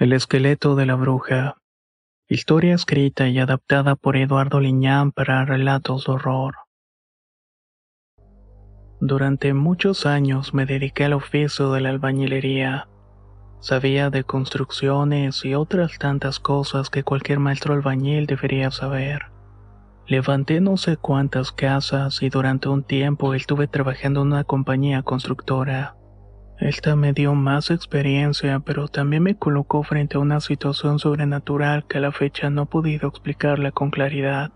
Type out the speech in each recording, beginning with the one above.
El esqueleto de la bruja. Historia escrita y adaptada por Eduardo Liñán para relatos de horror. Durante muchos años me dediqué al oficio de la albañilería. Sabía de construcciones y otras tantas cosas que cualquier maestro albañil debería saber. Levanté no sé cuántas casas y durante un tiempo estuve trabajando en una compañía constructora. Esta me dio más experiencia, pero también me colocó frente a una situación sobrenatural que a la fecha no he podido explicarla con claridad.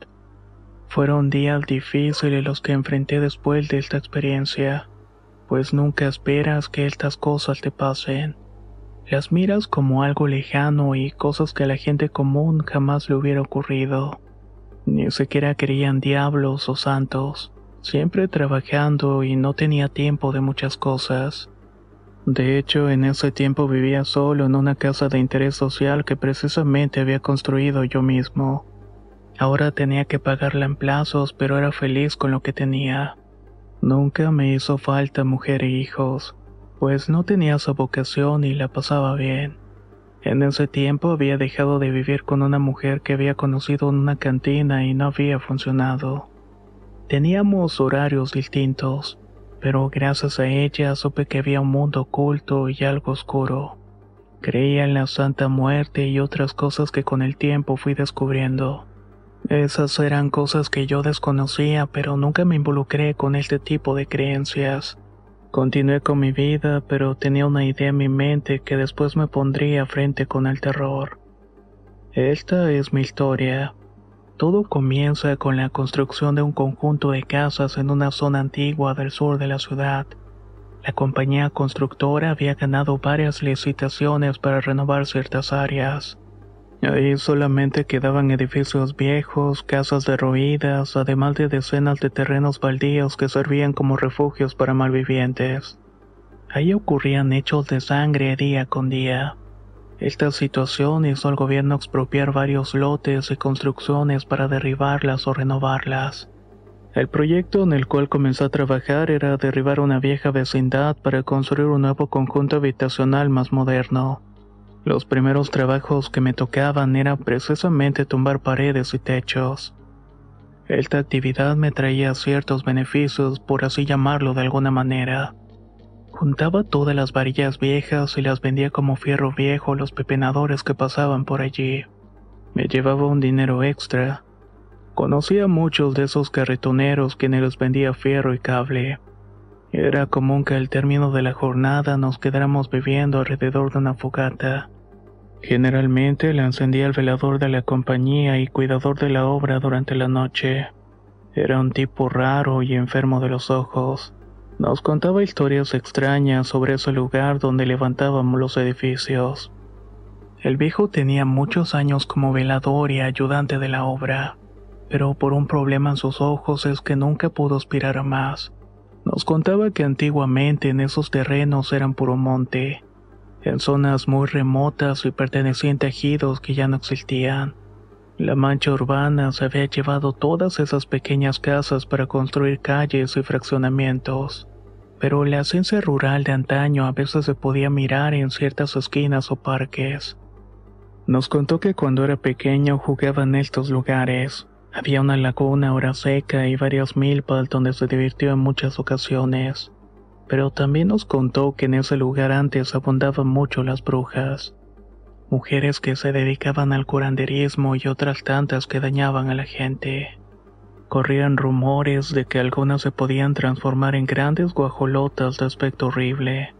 Fueron días difíciles los que enfrenté después de esta experiencia, pues nunca esperas que estas cosas te pasen. Las miras como algo lejano y cosas que a la gente común jamás le hubiera ocurrido. Ni siquiera creían diablos o santos, siempre trabajando y no tenía tiempo de muchas cosas. De hecho, en ese tiempo vivía solo en una casa de interés social que precisamente había construido yo mismo. Ahora tenía que pagarla en plazos, pero era feliz con lo que tenía. Nunca me hizo falta mujer e hijos, pues no tenía esa vocación y la pasaba bien. En ese tiempo había dejado de vivir con una mujer que había conocido en una cantina y no había funcionado. Teníamos horarios distintos pero gracias a ella supe que había un mundo oculto y algo oscuro. Creía en la Santa Muerte y otras cosas que con el tiempo fui descubriendo. Esas eran cosas que yo desconocía, pero nunca me involucré con este tipo de creencias. Continué con mi vida, pero tenía una idea en mi mente que después me pondría frente con el terror. Esta es mi historia. Todo comienza con la construcción de un conjunto de casas en una zona antigua del sur de la ciudad. La compañía constructora había ganado varias licitaciones para renovar ciertas áreas. Ahí solamente quedaban edificios viejos, casas derruidas, además de decenas de terrenos baldíos que servían como refugios para malvivientes. Ahí ocurrían hechos de sangre día con día. Esta situación hizo al gobierno expropiar varios lotes y construcciones para derribarlas o renovarlas. El proyecto en el cual comenzó a trabajar era derribar una vieja vecindad para construir un nuevo conjunto habitacional más moderno. Los primeros trabajos que me tocaban eran precisamente tumbar paredes y techos. Esta actividad me traía ciertos beneficios, por así llamarlo de alguna manera. Juntaba todas las varillas viejas y las vendía como fierro viejo a los pepenadores que pasaban por allí. Me llevaba un dinero extra. Conocía a muchos de esos carretoneros quienes les vendía fierro y cable. Era común que al término de la jornada nos quedáramos viviendo alrededor de una fogata. Generalmente la encendía el velador de la compañía y cuidador de la obra durante la noche. Era un tipo raro y enfermo de los ojos. Nos contaba historias extrañas sobre ese lugar donde levantábamos los edificios. El viejo tenía muchos años como velador y ayudante de la obra, pero por un problema en sus ojos es que nunca pudo aspirar a más. Nos contaba que antiguamente en esos terrenos eran puro monte, en zonas muy remotas y pertenecientes a ejidos que ya no existían. La mancha urbana se había llevado todas esas pequeñas casas para construir calles y fraccionamientos, pero la esencia rural de antaño a veces se podía mirar en ciertas esquinas o parques. Nos contó que cuando era pequeño jugaba en estos lugares. Había una laguna ahora seca y varias milpas donde se divirtió en muchas ocasiones. Pero también nos contó que en ese lugar antes abundaban mucho las brujas mujeres que se dedicaban al curanderismo y otras tantas que dañaban a la gente. Corrían rumores de que algunas se podían transformar en grandes guajolotas de aspecto horrible.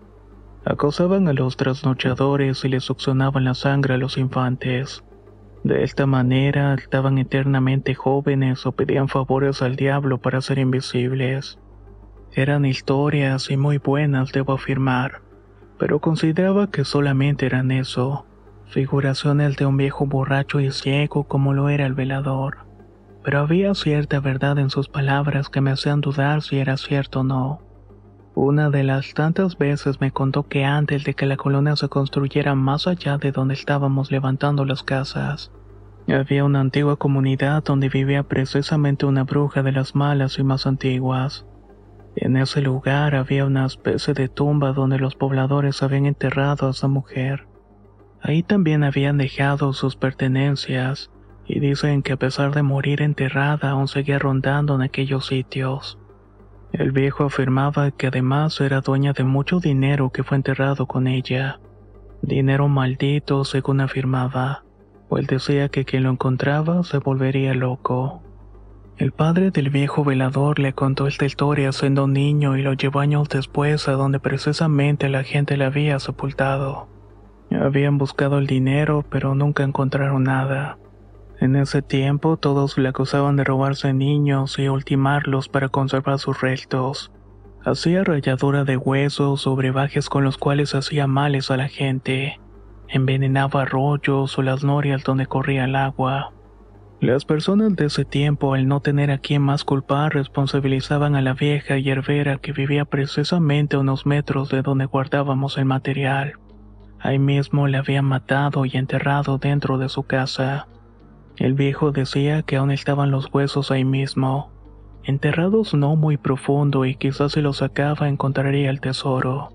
Acosaban a los trasnochadores y les succionaban la sangre a los infantes. De esta manera estaban eternamente jóvenes o pedían favores al diablo para ser invisibles. Eran historias y muy buenas, debo afirmar, pero consideraba que solamente eran eso, figuraciones de un viejo borracho y ciego como lo era el velador pero había cierta verdad en sus palabras que me hacían dudar si era cierto o no. Una de las tantas veces me contó que antes de que la colonia se construyera más allá de donde estábamos levantando las casas, había una antigua comunidad donde vivía precisamente una bruja de las malas y más antiguas. En ese lugar había una especie de tumba donde los pobladores habían enterrado a esa mujer. Ahí también habían dejado sus pertenencias, y dicen que a pesar de morir enterrada aún seguía rondando en aquellos sitios. El viejo afirmaba que además era dueña de mucho dinero que fue enterrado con ella. Dinero maldito, según afirmaba, pues decía que quien lo encontraba se volvería loco. El padre del viejo velador le contó esta historia siendo niño y lo llevó años después a donde precisamente la gente le había sepultado. Habían buscado el dinero, pero nunca encontraron nada. En ese tiempo todos le acusaban de robarse niños y ultimarlos para conservar sus restos. Hacía ralladura de huesos o brebajes con los cuales hacía males a la gente. Envenenaba arroyos o las norias donde corría el agua. Las personas de ese tiempo, al no tener a quien más culpar, responsabilizaban a la vieja hierbera que vivía precisamente a unos metros de donde guardábamos el material. Ahí mismo le habían matado y enterrado dentro de su casa. El viejo decía que aún estaban los huesos ahí mismo, enterrados no muy profundo y quizás si los sacaba encontraría el tesoro.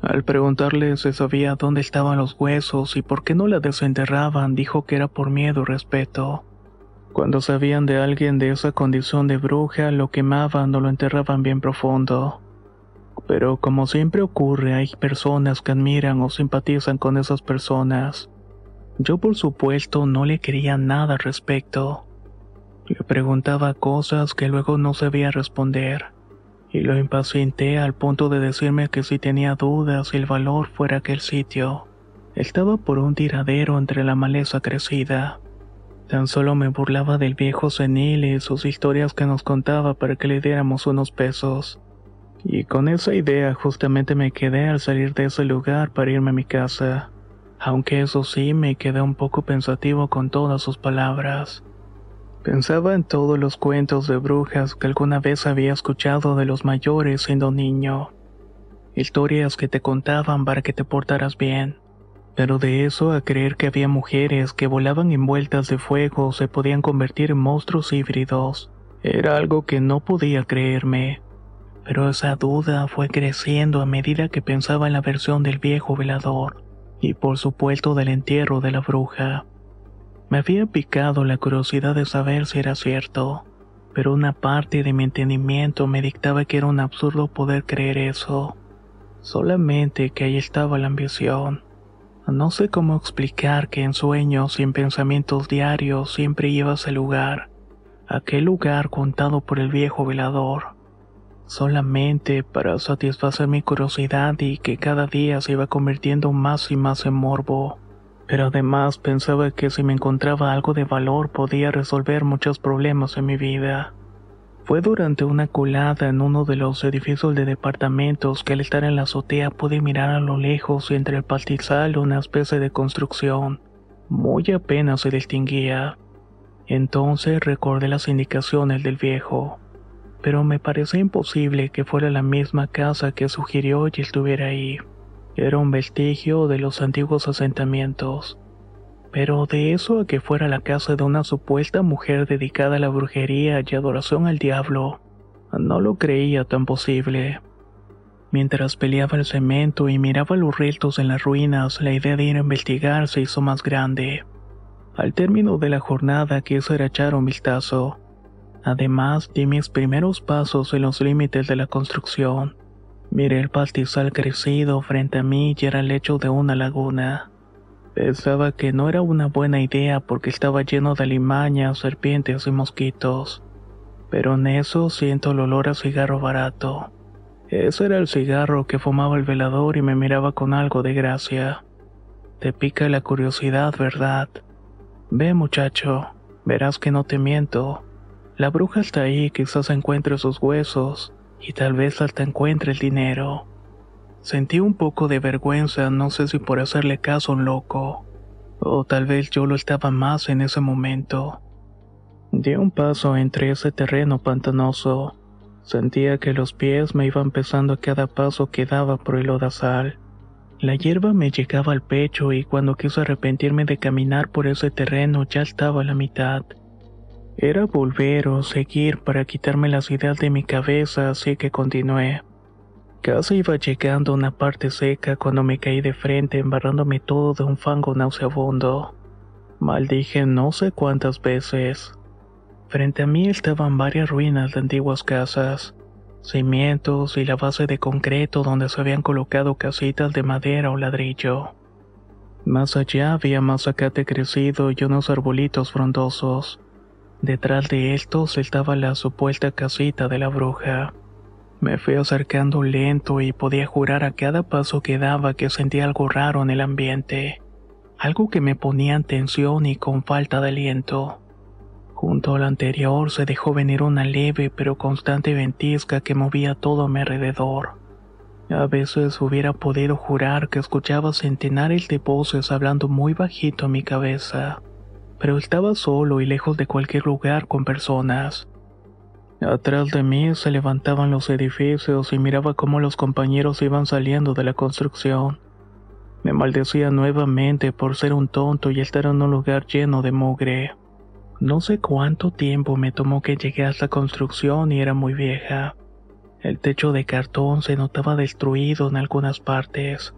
Al preguntarle si sabía dónde estaban los huesos y por qué no la desenterraban, dijo que era por miedo y respeto. Cuando sabían de alguien de esa condición de bruja, lo quemaban o lo enterraban bien profundo. Pero como siempre ocurre, hay personas que admiran o simpatizan con esas personas. Yo por supuesto no le quería nada al respecto. Le preguntaba cosas que luego no sabía responder, y lo impacienté al punto de decirme que si tenía dudas si el valor fuera aquel sitio. Estaba por un tiradero entre la maleza crecida. Tan solo me burlaba del viejo senil y sus historias que nos contaba para que le diéramos unos pesos. Y con esa idea justamente me quedé al salir de ese lugar para irme a mi casa aunque eso sí me quedé un poco pensativo con todas sus palabras. Pensaba en todos los cuentos de brujas que alguna vez había escuchado de los mayores siendo niño. Historias que te contaban para que te portaras bien. Pero de eso a creer que había mujeres que volaban envueltas de fuego o se podían convertir en monstruos híbridos, era algo que no podía creerme. Pero esa duda fue creciendo a medida que pensaba en la versión del viejo velador y por supuesto del entierro de la bruja. Me había picado la curiosidad de saber si era cierto, pero una parte de mi entendimiento me dictaba que era un absurdo poder creer eso. Solamente que ahí estaba la ambición. No sé cómo explicar que en sueños y en pensamientos diarios siempre iba a lugar, aquel lugar contado por el viejo velador solamente para satisfacer mi curiosidad y que cada día se iba convirtiendo más y más en morbo. Pero además pensaba que si me encontraba algo de valor podía resolver muchos problemas en mi vida. Fue durante una colada en uno de los edificios de departamentos que al estar en la azotea pude mirar a lo lejos y entre el pastizal una especie de construcción. Muy apenas se distinguía. Entonces recordé las indicaciones del viejo pero me pareció imposible que fuera la misma casa que sugirió y estuviera ahí. Era un vestigio de los antiguos asentamientos. Pero de eso a que fuera la casa de una supuesta mujer dedicada a la brujería y adoración al diablo, no lo creía tan posible. Mientras peleaba el cemento y miraba los restos en las ruinas, la idea de ir a investigar se hizo más grande. Al término de la jornada quise echar un vistazo Además, di mis primeros pasos en los límites de la construcción. Miré el pastizal crecido frente a mí y era el lecho de una laguna. Pensaba que no era una buena idea porque estaba lleno de alimañas, serpientes y mosquitos. Pero en eso siento el olor a cigarro barato. Ese era el cigarro que fumaba el velador y me miraba con algo de gracia. Te pica la curiosidad, ¿verdad? Ve, muchacho, verás que no te miento. La bruja está ahí, quizás encuentre sus huesos, y tal vez hasta encuentre el dinero. Sentí un poco de vergüenza, no sé si por hacerle caso a un loco, o tal vez yo lo estaba más en ese momento. Di un paso entre ese terreno pantanoso. Sentía que los pies me iban pesando a cada paso que daba por el lodazal. La hierba me llegaba al pecho y cuando quise arrepentirme de caminar por ese terreno ya estaba a la mitad. Era volver o seguir para quitarme las ideas de mi cabeza, así que continué. Casi iba llegando a una parte seca cuando me caí de frente embarrándome todo de un fango nauseabundo. Maldije no sé cuántas veces. Frente a mí estaban varias ruinas de antiguas casas, cimientos y la base de concreto donde se habían colocado casitas de madera o ladrillo. Más allá había más zacate crecido y unos arbolitos frondosos. Detrás de estos estaba la supuesta casita de la bruja. Me fui acercando lento y podía jurar a cada paso que daba que sentía algo raro en el ambiente, algo que me ponía en tensión y con falta de aliento. Junto al anterior se dejó venir una leve pero constante ventisca que movía todo a mi alrededor. A veces hubiera podido jurar que escuchaba centenares de voces hablando muy bajito a mi cabeza, pero estaba solo y lejos de cualquier lugar con personas. Atrás de mí se levantaban los edificios y miraba cómo los compañeros iban saliendo de la construcción. Me maldecía nuevamente por ser un tonto y estar en un lugar lleno de mugre. No sé cuánto tiempo me tomó que llegué a esta construcción y era muy vieja. El techo de cartón se notaba destruido en algunas partes.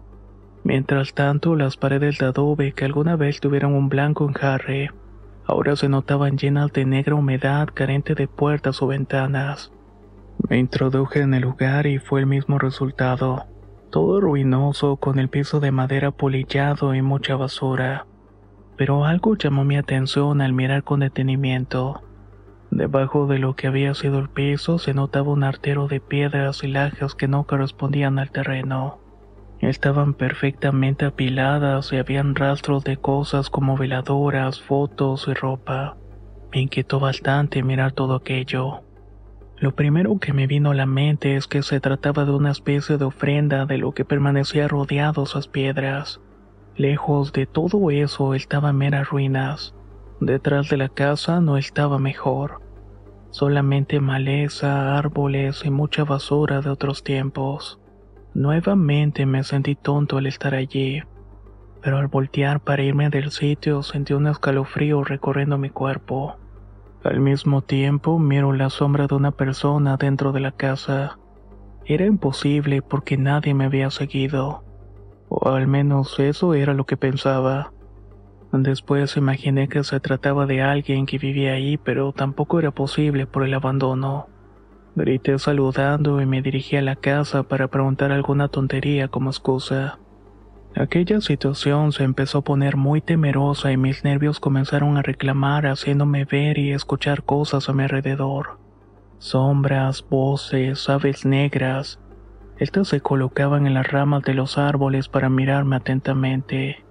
Mientras tanto, las paredes de adobe que alguna vez tuvieron un blanco enjarre ahora se notaban llenas de negra humedad carente de puertas o ventanas. Me introduje en el lugar y fue el mismo resultado. Todo ruinoso con el piso de madera polillado y mucha basura. Pero algo llamó mi atención al mirar con detenimiento. Debajo de lo que había sido el piso se notaba un artero de piedras y lajas que no correspondían al terreno. Estaban perfectamente apiladas y habían rastros de cosas como veladoras, fotos y ropa. Me inquietó bastante mirar todo aquello. Lo primero que me vino a la mente es que se trataba de una especie de ofrenda de lo que permanecía rodeado esas piedras. Lejos de todo eso estaban meras ruinas. Detrás de la casa no estaba mejor. Solamente maleza, árboles y mucha basura de otros tiempos. Nuevamente me sentí tonto al estar allí, pero al voltear para irme del sitio sentí un escalofrío recorriendo mi cuerpo. Al mismo tiempo miro la sombra de una persona dentro de la casa. Era imposible porque nadie me había seguido, o al menos eso era lo que pensaba. Después imaginé que se trataba de alguien que vivía ahí, pero tampoco era posible por el abandono. Grité saludando y me dirigí a la casa para preguntar alguna tontería como excusa. Aquella situación se empezó a poner muy temerosa y mis nervios comenzaron a reclamar haciéndome ver y escuchar cosas a mi alrededor. Sombras, voces, aves negras. Estas se colocaban en las ramas de los árboles para mirarme atentamente.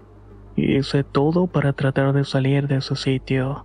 Hice todo para tratar de salir de ese sitio.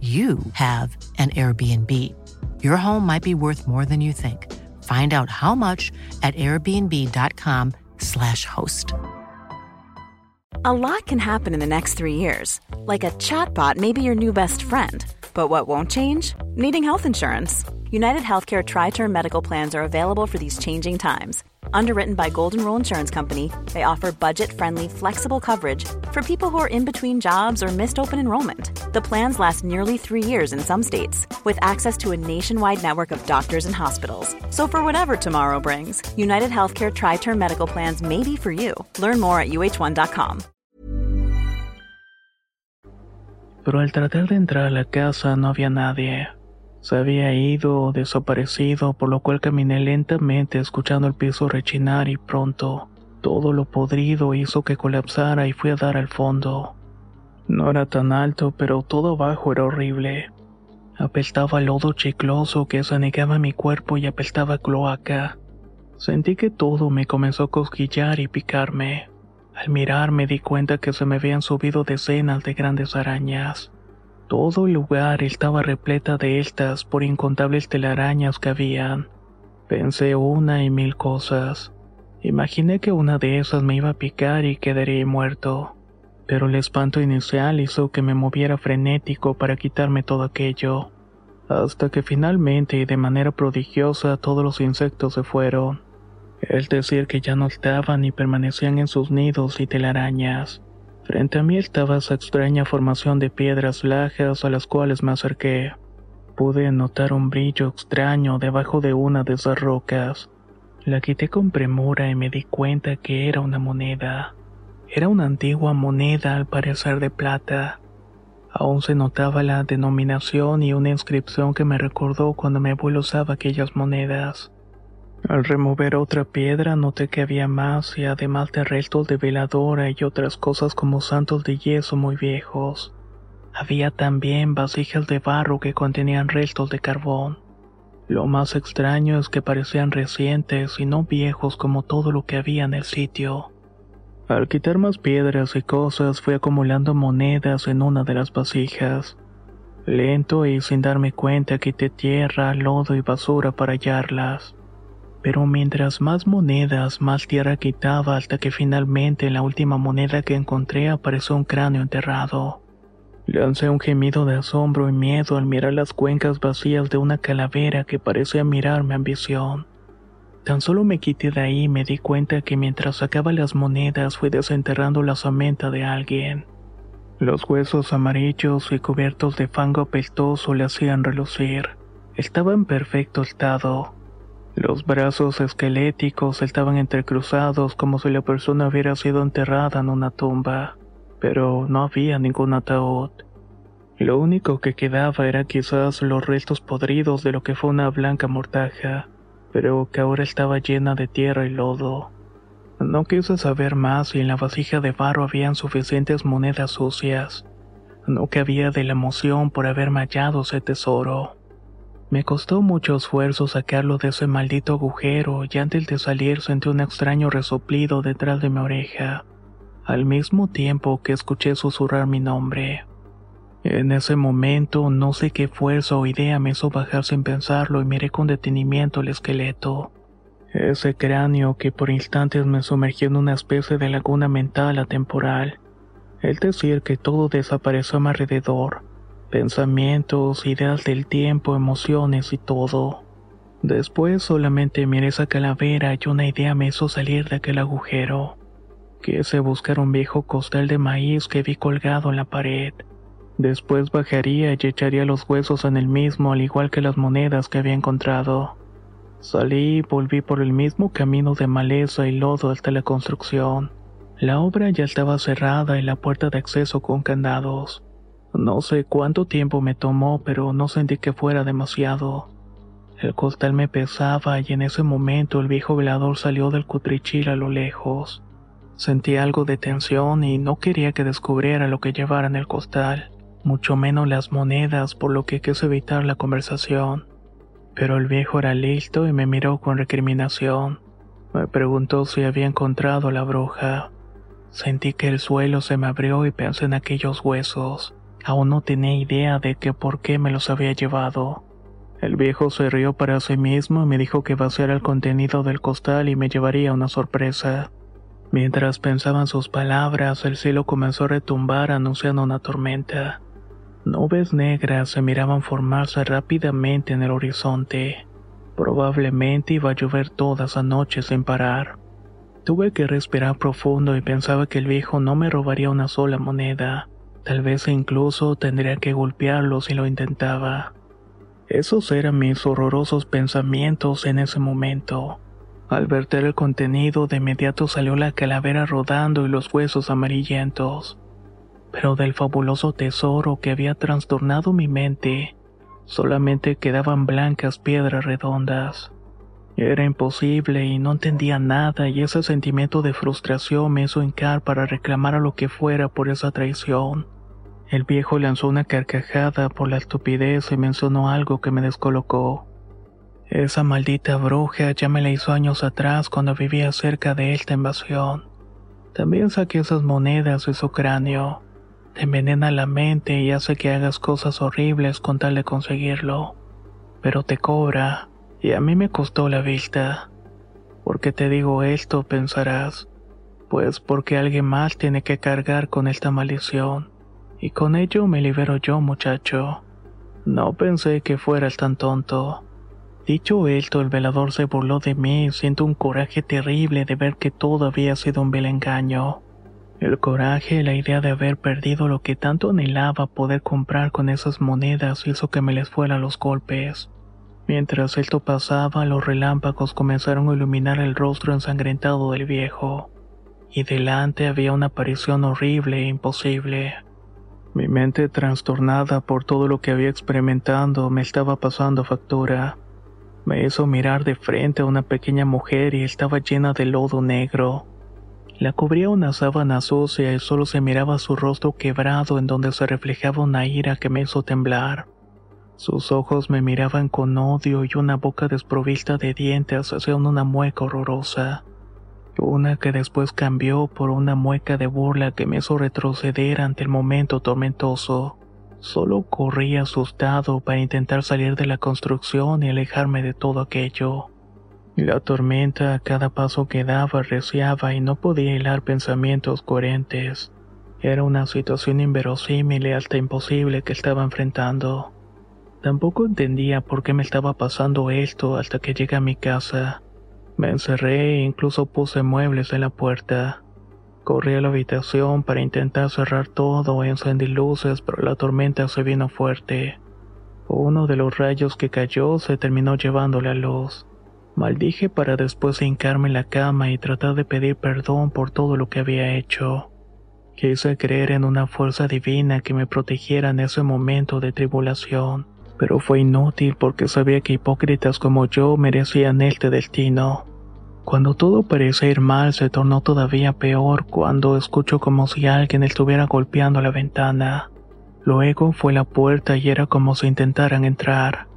you have an Airbnb. Your home might be worth more than you think. Find out how much at airbnb.com/slash host. A lot can happen in the next three years. Like a chatbot may be your new best friend. But what won't change? Needing health insurance. United Healthcare Tri Term Medical Plans are available for these changing times. Underwritten by Golden Rule Insurance Company, they offer budget friendly, flexible coverage for people who are in between jobs or missed open enrollment The plans last nearly three years in some states, with access to a nationwide network of doctors and hospitals. So for whatever tomorrow brings, United Healthcare Tri-Term Medical Plans may be for you. Learn more at uh1.com. Pero al tratar de entrar a la casa no había nadie. Se había ido o desaparecido, por lo cual caminé lentamente escuchando el piso rechinar y pronto todo lo podrido hizo que colapsara y fui a dar al fondo. No era tan alto, pero todo abajo era horrible. Apestaba lodo chicloso que sanegaba mi cuerpo y apestaba cloaca. Sentí que todo me comenzó a cosquillar y picarme. Al mirar me di cuenta que se me habían subido decenas de grandes arañas. Todo el lugar estaba repleta de estas por incontables telarañas que habían. Pensé una y mil cosas. Imaginé que una de esas me iba a picar y quedaría muerto, pero el espanto inicial hizo que me moviera frenético para quitarme todo aquello, hasta que finalmente y de manera prodigiosa todos los insectos se fueron. Es decir, que ya no estaban y permanecían en sus nidos y telarañas. Frente a mí estaba esa extraña formación de piedras lajas a las cuales me acerqué. Pude notar un brillo extraño debajo de una de esas rocas. La quité con premura y me di cuenta que era una moneda. Era una antigua moneda al parecer de plata. Aún se notaba la denominación y una inscripción que me recordó cuando mi abuelo usaba aquellas monedas. Al remover otra piedra noté que había más y además de restos de veladora y otras cosas como santos de yeso muy viejos. Había también vasijas de barro que contenían restos de carbón. Lo más extraño es que parecían recientes y no viejos como todo lo que había en el sitio. Al quitar más piedras y cosas fui acumulando monedas en una de las vasijas. Lento y sin darme cuenta quité tierra, lodo y basura para hallarlas. Pero mientras más monedas, más tierra quitaba hasta que finalmente en la última moneda que encontré apareció un cráneo enterrado. Lancé un gemido de asombro y miedo al mirar las cuencas vacías de una calavera que parecía mirarme ambición. Tan solo me quité de ahí y me di cuenta que mientras sacaba las monedas fui desenterrando la samenta de alguien. Los huesos amarillos y cubiertos de fango apestoso le hacían relucir. Estaba en perfecto estado. Los brazos esqueléticos estaban entrecruzados como si la persona hubiera sido enterrada en una tumba pero no había ningún ataúd. Lo único que quedaba era quizás los restos podridos de lo que fue una blanca mortaja, pero que ahora estaba llena de tierra y lodo. No quise saber más si en la vasija de barro habían suficientes monedas sucias. No cabía de la emoción por haber hallado ese tesoro. Me costó mucho esfuerzo sacarlo de ese maldito agujero y antes de salir sentí un extraño resoplido detrás de mi oreja al mismo tiempo que escuché susurrar mi nombre. En ese momento no sé qué fuerza o idea me hizo bajar sin pensarlo y miré con detenimiento el esqueleto. Ese cráneo que por instantes me sumergió en una especie de laguna mental atemporal. Es decir, que todo desapareció a mi alrededor. Pensamientos, ideas del tiempo, emociones y todo. Después solamente miré esa calavera y una idea me hizo salir de aquel agujero. Quise buscar un viejo costal de maíz que vi colgado en la pared. Después bajaría y echaría los huesos en el mismo, al igual que las monedas que había encontrado. Salí y volví por el mismo camino de maleza y lodo hasta la construcción. La obra ya estaba cerrada y la puerta de acceso con candados. No sé cuánto tiempo me tomó, pero no sentí que fuera demasiado. El costal me pesaba y en ese momento el viejo velador salió del cutrichil a lo lejos. Sentí algo de tensión y no quería que descubriera lo que llevara en el costal, mucho menos las monedas, por lo que quise evitar la conversación. Pero el viejo era listo y me miró con recriminación. Me preguntó si había encontrado la bruja. Sentí que el suelo se me abrió y pensé en aquellos huesos. Aún no tenía idea de que por qué me los había llevado. El viejo se rió para sí mismo y me dijo que vaciara el contenido del costal y me llevaría una sorpresa. Mientras pensaban sus palabras, el cielo comenzó a retumbar anunciando una tormenta. Nubes negras se miraban formarse rápidamente en el horizonte. Probablemente iba a llover toda esa noche sin parar. Tuve que respirar profundo y pensaba que el viejo no me robaría una sola moneda. Tal vez incluso tendría que golpearlo si lo intentaba. Esos eran mis horrorosos pensamientos en ese momento. Al verter el contenido, de inmediato salió la calavera rodando y los huesos amarillentos. Pero del fabuloso tesoro que había trastornado mi mente, solamente quedaban blancas piedras redondas. Era imposible y no entendía nada y ese sentimiento de frustración me hizo hincar para reclamar a lo que fuera por esa traición. El viejo lanzó una carcajada por la estupidez y mencionó algo que me descolocó. Esa maldita bruja ya me la hizo años atrás cuando vivía cerca de esta invasión. También saqué esas monedas de su cráneo. Te envenena la mente y hace que hagas cosas horribles con tal de conseguirlo. Pero te cobra, y a mí me costó la vista. ¿Por qué te digo esto? pensarás. Pues porque alguien más tiene que cargar con esta maldición. Y con ello me libero yo, muchacho. No pensé que fueras tan tonto. Dicho esto, el velador se burló de mí siento un coraje terrible de ver que todo había sido un vil engaño. El coraje la idea de haber perdido lo que tanto anhelaba poder comprar con esas monedas hizo que me les fuera los golpes. Mientras esto pasaba, los relámpagos comenzaron a iluminar el rostro ensangrentado del viejo, y delante había una aparición horrible e imposible. Mi mente trastornada por todo lo que había experimentado me estaba pasando factura. Me hizo mirar de frente a una pequeña mujer y estaba llena de lodo negro. La cubría una sábana sucia y solo se miraba su rostro quebrado en donde se reflejaba una ira que me hizo temblar. Sus ojos me miraban con odio y una boca desprovista de dientes hacían una mueca horrorosa. Una que después cambió por una mueca de burla que me hizo retroceder ante el momento tormentoso. Solo corrí asustado para intentar salir de la construcción y alejarme de todo aquello. La tormenta a cada paso que daba reciaba y no podía hilar pensamientos coherentes. Era una situación inverosímil y hasta imposible que estaba enfrentando. Tampoco entendía por qué me estaba pasando esto hasta que llegué a mi casa. Me encerré e incluso puse muebles en la puerta. Corrí a la habitación para intentar cerrar todo encendí luces, pero la tormenta se vino fuerte. Uno de los rayos que cayó se terminó llevando la luz. Maldije para después hincarme en la cama y tratar de pedir perdón por todo lo que había hecho. Quise creer en una fuerza divina que me protegiera en ese momento de tribulación, pero fue inútil porque sabía que hipócritas como yo merecían este destino. Cuando todo parecía ir mal se tornó todavía peor cuando escucho como si alguien estuviera golpeando la ventana. Luego fue la puerta y era como si intentaran entrar.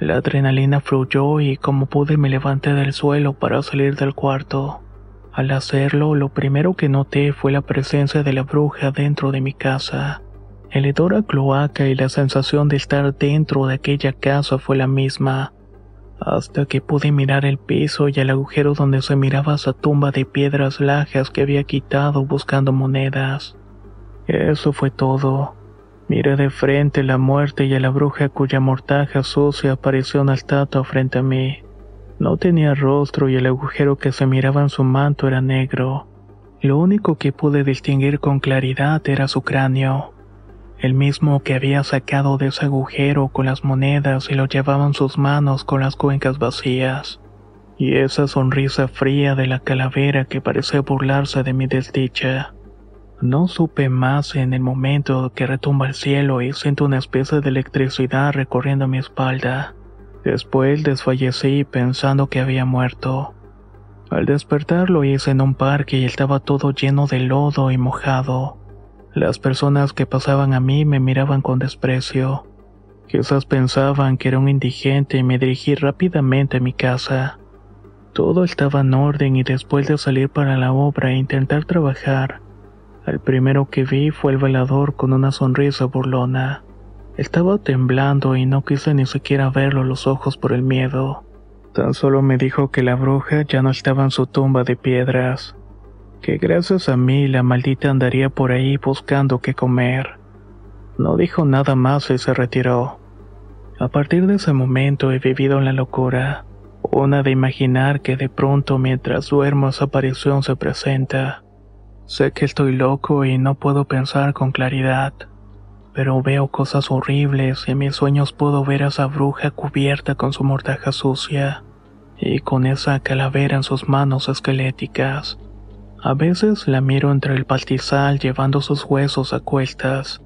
La adrenalina fluyó y como pude me levanté del suelo para salir del cuarto. Al hacerlo, lo primero que noté fue la presencia de la bruja dentro de mi casa. El hedor a cloaca y la sensación de estar dentro de aquella casa fue la misma hasta que pude mirar el piso y el agujero donde se miraba esa tumba de piedras lajas que había quitado buscando monedas. Eso fue todo. Miré de frente la muerte y a la bruja cuya mortaja sucia apareció una estatua frente a mí. No tenía rostro y el agujero que se miraba en su manto era negro. Lo único que pude distinguir con claridad era su cráneo el mismo que había sacado de ese agujero con las monedas y lo llevaba en sus manos con las cuencas vacías, y esa sonrisa fría de la calavera que parecía burlarse de mi desdicha. No supe más en el momento que retumba el cielo y siento una especie de electricidad recorriendo mi espalda. Después desfallecí pensando que había muerto. Al despertar lo hice en un parque y estaba todo lleno de lodo y mojado. Las personas que pasaban a mí me miraban con desprecio. Quizás pensaban que era un indigente y me dirigí rápidamente a mi casa. Todo estaba en orden y después de salir para la obra e intentar trabajar, el primero que vi fue el velador con una sonrisa burlona. Estaba temblando y no quise ni siquiera verlo los ojos por el miedo. Tan solo me dijo que la bruja ya no estaba en su tumba de piedras que gracias a mí la maldita andaría por ahí buscando qué comer. No dijo nada más y se retiró. A partir de ese momento he vivido en la locura, una de imaginar que de pronto mientras duermo esa aparición se presenta. Sé que estoy loco y no puedo pensar con claridad, pero veo cosas horribles y en mis sueños puedo ver a esa bruja cubierta con su mortaja sucia y con esa calavera en sus manos esqueléticas. A veces la miro entre el pastizal llevando sus huesos a cuestas,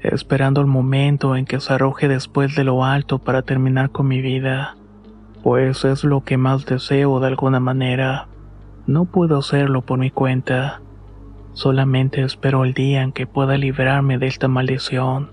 esperando el momento en que se arroje después de lo alto para terminar con mi vida, pues es lo que más deseo de alguna manera. No puedo hacerlo por mi cuenta. Solamente espero el día en que pueda librarme de esta maldición.